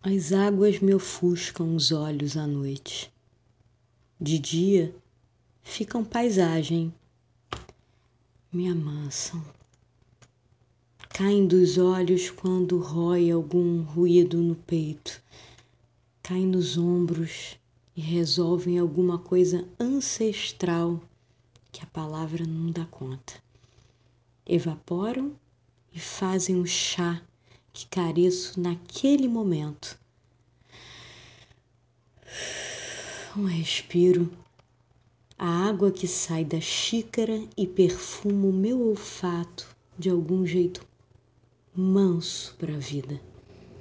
As águas me ofuscam os olhos à noite. De dia ficam paisagem, me amansam. Caem dos olhos quando rói algum ruído no peito. Caem nos ombros e resolvem alguma coisa ancestral que a palavra não dá conta. Evaporam e fazem o chá que careço naquele momento. Um respiro, a água que sai da xícara e perfuma o meu olfato de algum jeito manso para a vida.